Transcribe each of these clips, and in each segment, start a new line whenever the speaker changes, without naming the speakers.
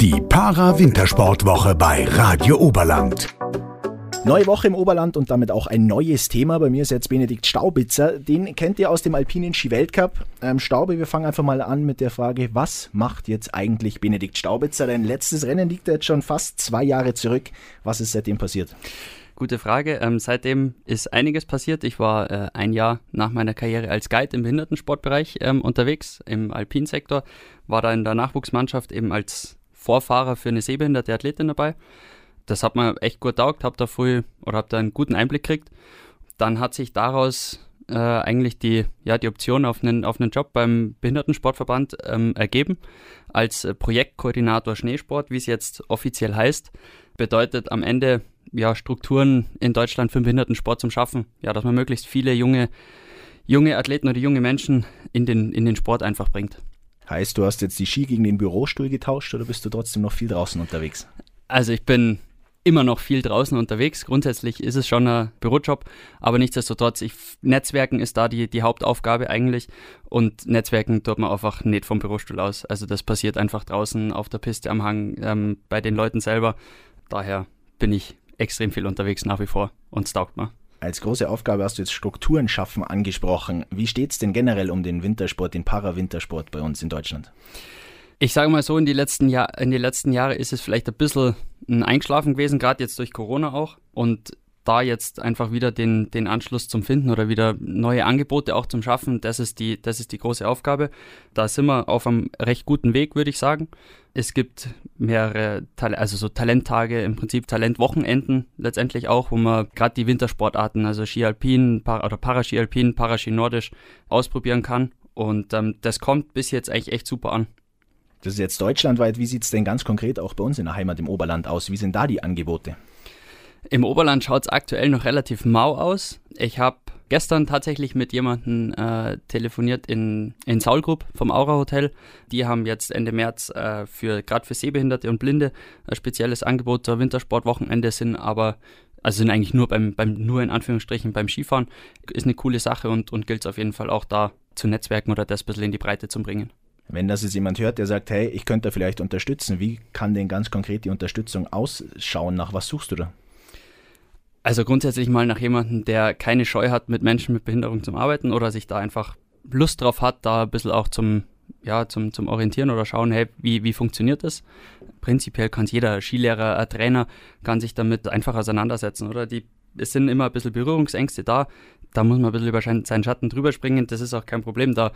Die Para-Wintersportwoche bei Radio Oberland.
Neue Woche im Oberland und damit auch ein neues Thema. Bei mir ist jetzt Benedikt Staubitzer. Den kennt ihr aus dem alpinen Ski-Weltcup. Ähm, Staube, wir fangen einfach mal an mit der Frage, was macht jetzt eigentlich Benedikt Staubitzer? Dein letztes Rennen liegt jetzt schon fast zwei Jahre zurück. Was ist seitdem passiert?
Gute Frage. Ähm, seitdem ist einiges passiert. Ich war äh, ein Jahr nach meiner Karriere als Guide im Behindertensportbereich ähm, unterwegs, im Alpinsektor, war da in der Nachwuchsmannschaft eben als Vorfahrer für eine sehbehinderte Athletin dabei das hat mir echt gut taugt, habe da früh oder habe da einen guten Einblick gekriegt. Dann hat sich daraus äh, eigentlich die, ja, die Option auf einen, auf einen Job beim Behindertensportverband ähm, ergeben. Als Projektkoordinator Schneesport, wie es jetzt offiziell heißt, bedeutet am Ende ja, Strukturen in Deutschland für den Behindertensport zum Schaffen. Ja, dass man möglichst viele junge, junge Athleten oder junge Menschen in den, in den Sport einfach bringt.
Heißt, du hast jetzt die Ski gegen den Bürostuhl getauscht oder bist du trotzdem noch viel draußen unterwegs?
Also ich bin immer noch viel draußen unterwegs. Grundsätzlich ist es schon ein Bürojob, aber nichtsdestotrotz, ich, Netzwerken ist da die, die Hauptaufgabe eigentlich und Netzwerken tut man einfach nicht vom Bürostuhl aus. Also das passiert einfach draußen auf der Piste am Hang ähm, bei den Leuten selber. Daher bin ich extrem viel unterwegs nach wie vor und es taugt mir.
Als große Aufgabe hast du jetzt Strukturen schaffen angesprochen. Wie steht es denn generell um den Wintersport, den Parawintersport bei uns in Deutschland?
Ich sage mal so, in, die letzten Jahr, den letzten Jahren ist es vielleicht ein bisschen eingeschlafen gewesen, gerade jetzt durch Corona auch. Und da jetzt einfach wieder den, den Anschluss zum Finden oder wieder neue Angebote auch zum Schaffen, das ist die, das ist die große Aufgabe. Da sind wir auf einem recht guten Weg, würde ich sagen. Es gibt mehrere, also so Talenttage, im Prinzip Talentwochenenden letztendlich auch, wo man gerade die Wintersportarten, also Ski Alpin Para, oder Paraski Alpin, Paraski Nordisch ausprobieren kann. Und ähm, das kommt bis jetzt eigentlich echt super an.
Das ist jetzt deutschlandweit. Wie sieht es denn ganz konkret auch bei uns in der Heimat im Oberland aus? Wie sind da die Angebote?
Im Oberland schaut es aktuell noch relativ mau aus. Ich habe gestern tatsächlich mit jemandem äh, telefoniert in, in Saulgrub vom Aura Hotel. Die haben jetzt Ende März äh, für gerade für Sehbehinderte und Blinde ein spezielles Angebot zur Wintersportwochenende sind aber also sind eigentlich nur beim, beim nur in Anführungsstrichen beim Skifahren. Ist eine coole Sache und, und gilt es auf jeden Fall auch da zu Netzwerken oder das ein bisschen in die Breite zu bringen.
Wenn das jetzt jemand hört, der sagt, hey, ich könnte da vielleicht unterstützen, wie kann denn ganz konkret die Unterstützung ausschauen? Nach was suchst du da?
Also grundsätzlich mal nach jemandem, der keine Scheu hat, mit Menschen mit Behinderung zu arbeiten oder sich da einfach Lust drauf hat, da ein bisschen auch zum, ja, zum, zum Orientieren oder schauen, hey, wie, wie funktioniert das? Prinzipiell kann jeder Skilehrer, ein Trainer, kann sich damit einfach auseinandersetzen, oder? Die, es sind immer ein bisschen Berührungsängste da, da muss man ein bisschen über seinen Schatten drüber springen, das ist auch kein Problem, da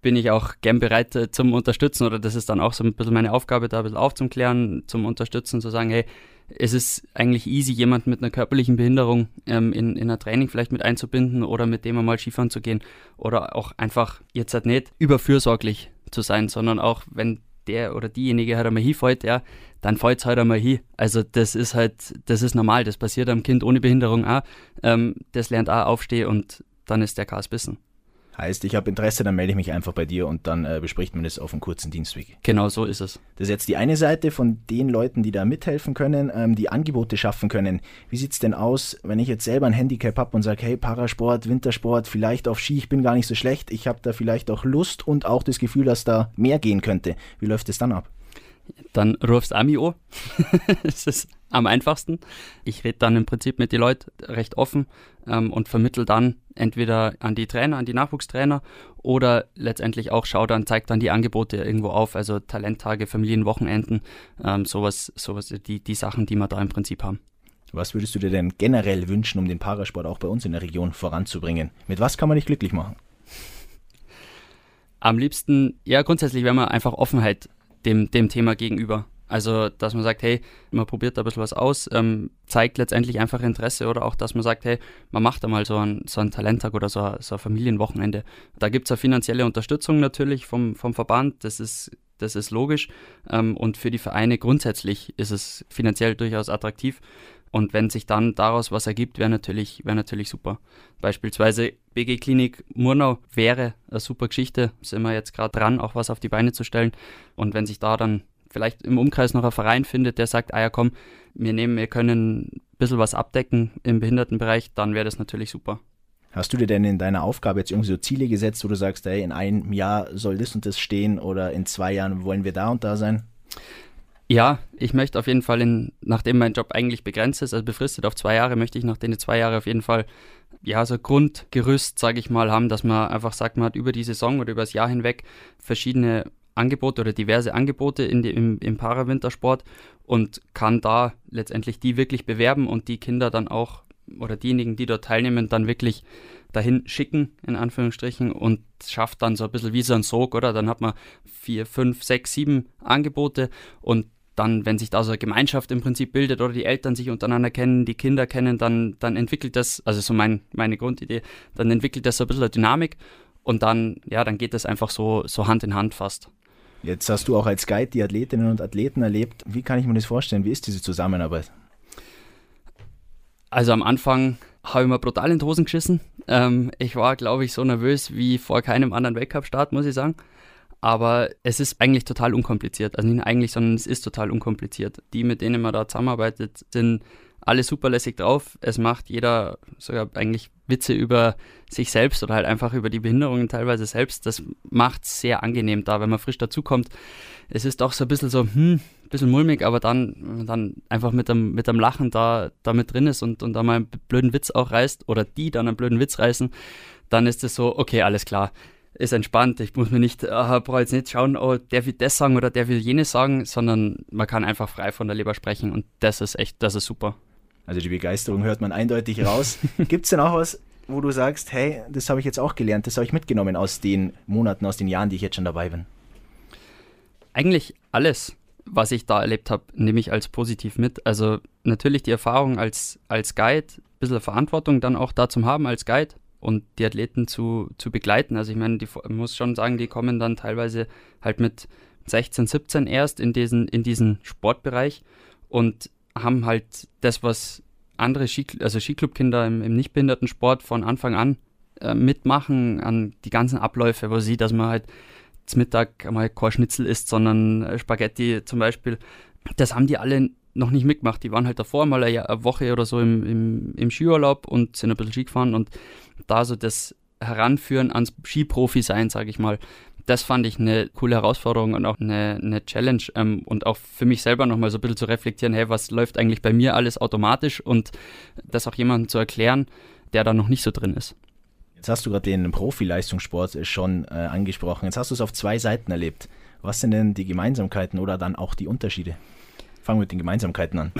bin ich auch gern bereit äh, zum Unterstützen oder das ist dann auch so ein bisschen meine Aufgabe, da ein bisschen aufzuklären, zum Unterstützen, zu sagen, hey, es ist eigentlich easy, jemanden mit einer körperlichen Behinderung ähm, in, in ein Training vielleicht mit einzubinden oder mit dem einmal Skifahren zu gehen oder auch einfach jetzt halt nicht überfürsorglich zu sein, sondern auch, wenn der oder diejenige halt einmal hinfällt, ja, dann fällt es halt einmal hin. Also das ist halt, das ist normal, das passiert am Kind ohne Behinderung auch. Ähm, das lernt auch aufstehen und dann ist der Chaos bissen.
Heißt, ich habe Interesse, dann melde ich mich einfach bei dir und dann äh, bespricht man das auf einem kurzen Dienstweg.
Genau so ist es.
Das ist jetzt die eine Seite von den Leuten, die da mithelfen können, ähm, die Angebote schaffen können. Wie sieht es denn aus, wenn ich jetzt selber ein Handicap habe und sage, hey, Parasport, Wintersport, vielleicht auf Ski, ich bin gar nicht so schlecht, ich habe da vielleicht auch Lust und auch das Gefühl, dass da mehr gehen könnte. Wie läuft es dann ab?
Dann rufst Ami an. das ist am einfachsten. Ich rede dann im Prinzip mit den Leuten recht offen ähm, und vermittel dann entweder an die Trainer, an die Nachwuchstrainer oder letztendlich auch schau dann, zeigt dann die Angebote irgendwo auf, also Talenttage, Familienwochenenden, ähm, sowas, sowas, die, die Sachen, die wir da im Prinzip haben.
Was würdest du dir denn generell wünschen, um den Parasport auch bei uns in der Region voranzubringen? Mit was kann man dich glücklich machen?
Am liebsten, ja, grundsätzlich wäre man einfach Offenheit dem, dem Thema gegenüber. Also, dass man sagt, hey, man probiert da ein bisschen was aus, ähm, zeigt letztendlich einfach Interesse oder auch, dass man sagt, hey, man macht da mal so einen, so einen Talenttag oder so, so ein Familienwochenende. Da gibt es eine finanzielle Unterstützung natürlich vom, vom Verband, das ist, das ist logisch. Ähm, und für die Vereine grundsätzlich ist es finanziell durchaus attraktiv. Und wenn sich dann daraus was ergibt, wäre natürlich, wär natürlich super. Beispielsweise BG Klinik Murnau wäre eine super Geschichte. Sind wir jetzt gerade dran, auch was auf die Beine zu stellen. Und wenn sich da dann vielleicht im Umkreis noch ein Verein findet, der sagt, ah ja komm, wir nehmen, wir können ein bisschen was abdecken im Behindertenbereich, dann wäre das natürlich super.
Hast du dir denn in deiner Aufgabe jetzt irgendwie so Ziele gesetzt, wo du sagst, hey, in einem Jahr soll das und das stehen oder in zwei Jahren wollen wir da und da sein?
Ja, ich möchte auf jeden Fall, in, nachdem mein Job eigentlich begrenzt ist, also befristet auf zwei Jahre, möchte ich nach den zwei Jahren auf jeden Fall ja, so Grundgerüst, sage ich mal, haben, dass man einfach sagt, man hat über die Saison oder über das Jahr hinweg verschiedene Angebote oder diverse Angebote in die, im, im Parawintersport und kann da letztendlich die wirklich bewerben und die Kinder dann auch oder diejenigen, die dort teilnehmen, dann wirklich dahin schicken, in Anführungsstrichen, und schafft dann so ein bisschen wie so ein Sog, oder? Dann hat man vier, fünf, sechs, sieben Angebote und dann, wenn sich da so eine Gemeinschaft im Prinzip bildet oder die Eltern sich untereinander kennen, die Kinder kennen, dann, dann entwickelt das, also so mein, meine Grundidee, dann entwickelt das so ein bisschen eine Dynamik und dann, ja, dann geht das einfach so, so Hand in Hand fast.
Jetzt hast du auch als Guide die Athletinnen und Athleten erlebt. Wie kann ich mir das vorstellen? Wie ist diese Zusammenarbeit?
Also am Anfang habe ich mir brutal in die Hosen geschissen. Ähm, ich war, glaube ich, so nervös wie vor keinem anderen Weltcup-Start, muss ich sagen. Aber es ist eigentlich total unkompliziert. Also nicht eigentlich, sondern es ist total unkompliziert. Die, mit denen man da zusammenarbeitet, sind alle super lässig drauf. Es macht jeder sogar eigentlich Witze über sich selbst oder halt einfach über die Behinderungen teilweise selbst. Das macht es sehr angenehm da, wenn man frisch dazukommt. Es ist auch so ein bisschen so, hm, ein bisschen mulmig, aber dann, dann einfach mit dem, mit dem Lachen da, da mit drin ist und, und da mal einen blöden Witz auch reißt oder die dann einen blöden Witz reißen, dann ist es so, okay, alles klar ist entspannt. Ich muss mir nicht, äh, brauche jetzt nicht schauen, oh, der will das sagen oder der will jenes sagen, sondern man kann einfach frei von der Leber sprechen und das ist echt, das ist super.
Also die Begeisterung hört man eindeutig raus. Gibt es denn auch was, wo du sagst, hey, das habe ich jetzt auch gelernt, das habe ich mitgenommen aus den Monaten, aus den Jahren, die ich jetzt schon dabei bin?
Eigentlich alles, was ich da erlebt habe, nehme ich als positiv mit. Also natürlich die Erfahrung als, als Guide, ein bisschen Verantwortung dann auch da zum haben als Guide und die Athleten zu, zu begleiten. Also ich meine, die muss schon sagen, die kommen dann teilweise halt mit 16, 17 erst in diesen, in diesen Sportbereich und haben halt das, was andere Ski, also Skiclubkinder im, im Nichtbehindertensport von Anfang an äh, mitmachen, an die ganzen Abläufe, wo sie, dass man halt zum Mittag mal kein Schnitzel isst, sondern äh, Spaghetti zum Beispiel. Das haben die alle noch nicht mitgemacht. Die waren halt davor mal eine, eine Woche oder so im, im, im Skiurlaub und sind ein bisschen Ski gefahren und da so das Heranführen ans Skiprofi sein, sage ich mal, das fand ich eine coole Herausforderung und auch eine, eine Challenge ähm, und auch für mich selber nochmal so ein bisschen zu reflektieren, hey, was läuft eigentlich bei mir alles automatisch und das auch jemandem zu erklären, der da noch nicht so drin ist.
Jetzt hast du gerade den Profileistungssport schon äh, angesprochen. Jetzt hast du es auf zwei Seiten erlebt. Was sind denn die Gemeinsamkeiten oder dann auch die Unterschiede? Fangen wir mit den Gemeinsamkeiten an.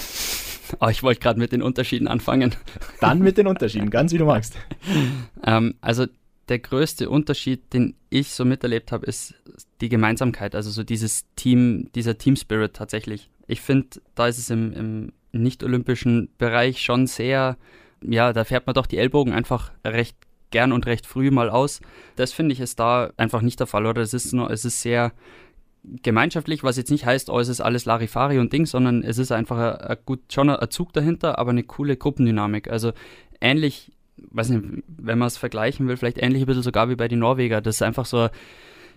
Oh, ich wollte gerade mit den Unterschieden anfangen.
Dann mit den Unterschieden, ganz wie du magst.
ähm, also der größte Unterschied, den ich so miterlebt habe, ist die Gemeinsamkeit, also so dieses Team, dieser Team Spirit tatsächlich. Ich finde, da ist es im, im nicht-olympischen Bereich schon sehr, ja, da fährt man doch die Ellbogen einfach recht gern und recht früh mal aus. Das finde ich ist da einfach nicht der Fall, oder? Es ist nur, es ist sehr gemeinschaftlich, was jetzt nicht heißt, oh, es ist alles Larifari und Ding, sondern es ist einfach ein, ein gut, schon ein Zug dahinter, aber eine coole Gruppendynamik. Also ähnlich weiß nicht, wenn man es vergleichen will, vielleicht ähnlich ein bisschen sogar wie bei den Norweger. Das ist einfach so,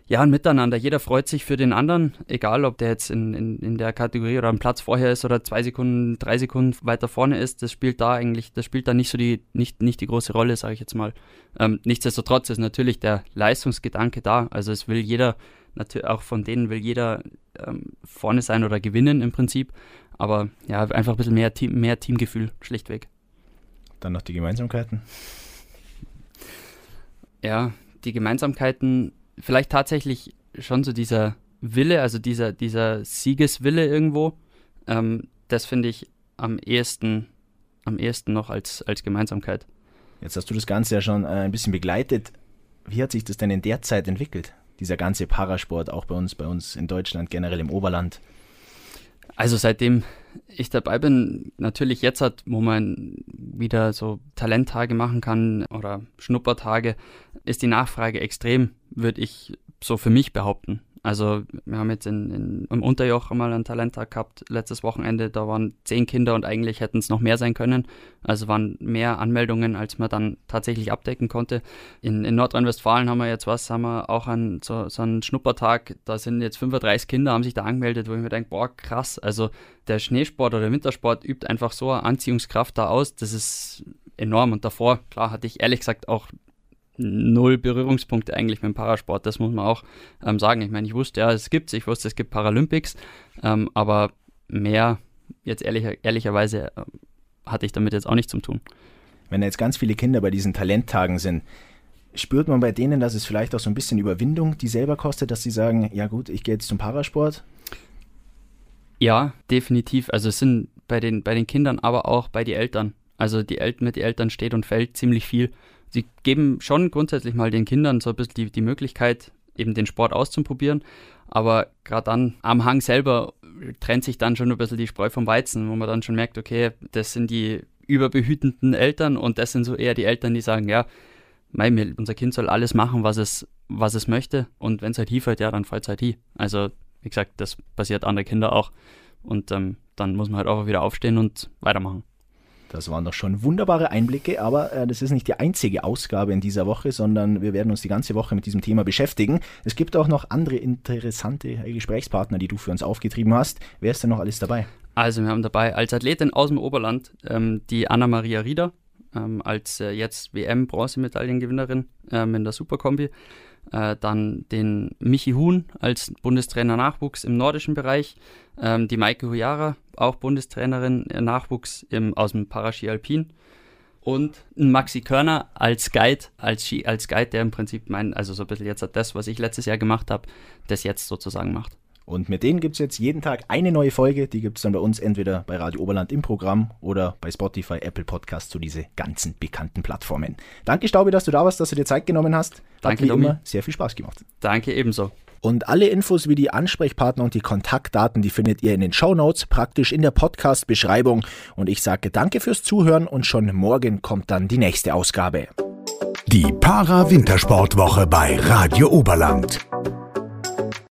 ja, ein Miteinander. Jeder freut sich für den anderen, egal ob der jetzt in, in, in der Kategorie oder am Platz vorher ist oder zwei Sekunden, drei Sekunden weiter vorne ist. Das spielt da eigentlich, das spielt da nicht so die, nicht, nicht die große Rolle, sage ich jetzt mal. Ähm, nichtsdestotrotz ist natürlich der Leistungsgedanke da. Also es will jeder, natürlich auch von denen will jeder ähm, vorne sein oder gewinnen im Prinzip. Aber ja, einfach ein bisschen mehr, Team, mehr Teamgefühl, schlichtweg.
Dann noch die Gemeinsamkeiten.
Ja, die Gemeinsamkeiten, vielleicht tatsächlich schon so dieser Wille, also dieser, dieser Siegeswille irgendwo. Ähm, das finde ich am ehesten, am ehesten noch als, als Gemeinsamkeit.
Jetzt hast du das Ganze ja schon äh, ein bisschen begleitet. Wie hat sich das denn in der Zeit entwickelt? Dieser ganze Parasport, auch bei uns, bei uns in Deutschland, generell im Oberland.
Also seitdem ich dabei bin, natürlich jetzt hat, wo man wieder so Talenttage machen kann oder Schnuppertage, ist die Nachfrage extrem, würde ich so für mich behaupten. Also wir haben jetzt in, in, im Unterjoch einmal einen Talenttag gehabt, letztes Wochenende, da waren zehn Kinder und eigentlich hätten es noch mehr sein können. Also waren mehr Anmeldungen, als man dann tatsächlich abdecken konnte. In, in Nordrhein-Westfalen haben wir jetzt was, haben wir auch einen, so, so einen Schnuppertag, da sind jetzt 35 Kinder, haben sich da angemeldet, wo ich mir denke, boah, krass. Also der Schneesport oder der Wintersport übt einfach so eine Anziehungskraft da aus, das ist enorm. Und davor, klar, hatte ich ehrlich gesagt auch null Berührungspunkte eigentlich mit dem Parasport. Das muss man auch ähm, sagen. Ich meine, ich wusste ja, es gibt ich wusste, es gibt Paralympics, ähm, aber mehr, jetzt ehrlicher, ehrlicherweise, äh, hatte ich damit jetzt auch nichts zu tun.
Wenn jetzt ganz viele Kinder bei diesen Talenttagen sind, spürt man bei denen, dass es vielleicht auch so ein bisschen Überwindung die selber kostet, dass sie sagen, ja gut, ich gehe jetzt zum Parasport?
Ja, definitiv. Also es sind bei den, bei den Kindern, aber auch bei den Eltern. Also die El mit den Eltern steht und fällt ziemlich viel. Sie geben schon grundsätzlich mal den Kindern so ein bisschen die, die Möglichkeit, eben den Sport auszuprobieren. Aber gerade dann am Hang selber trennt sich dann schon ein bisschen die Spreu vom Weizen, wo man dann schon merkt, okay, das sind die überbehütenden Eltern und das sind so eher die Eltern, die sagen, ja, mein, unser Kind soll alles machen, was es, was es möchte und wenn es halt hinfällt, ja, dann fällt es halt hin. Also, wie gesagt, das passiert andere Kinder auch und ähm, dann muss man halt auch wieder aufstehen und weitermachen.
Das waren doch schon wunderbare Einblicke, aber äh, das ist nicht die einzige Ausgabe in dieser Woche, sondern wir werden uns die ganze Woche mit diesem Thema beschäftigen. Es gibt auch noch andere interessante Gesprächspartner, die du für uns aufgetrieben hast. Wer ist denn noch alles dabei?
Also wir haben dabei als Athletin aus dem Oberland ähm, die Anna-Maria Rieder, ähm, als äh, jetzt WM-Bronzemedaillengewinnerin ähm, in der Superkombi. Äh, dann den Michi Huhn als Bundestrainer Nachwuchs im nordischen Bereich, ähm, die Maike Huyara, auch Bundestrainerin äh, Nachwuchs im, aus dem Paraski Alpin und Maxi Körner als Guide, als, als Guide, der im Prinzip mein, also so ein bisschen jetzt das, was ich letztes Jahr gemacht habe, das jetzt sozusagen macht.
Und mit denen gibt es jetzt jeden Tag eine neue Folge. Die gibt es dann bei uns entweder bei Radio Oberland im Programm oder bei Spotify, Apple Podcasts, so diese ganzen bekannten Plattformen. Danke, Staubi, dass du da warst, dass du dir Zeit genommen hast.
Danke, Hat wie Domi. immer
sehr viel Spaß gemacht.
Danke ebenso.
Und alle Infos wie die Ansprechpartner und die Kontaktdaten, die findet ihr in den Show Notes, praktisch in der Podcast-Beschreibung. Und ich sage danke fürs Zuhören und schon morgen kommt dann die nächste Ausgabe.
Die Para-Wintersportwoche bei Radio Oberland.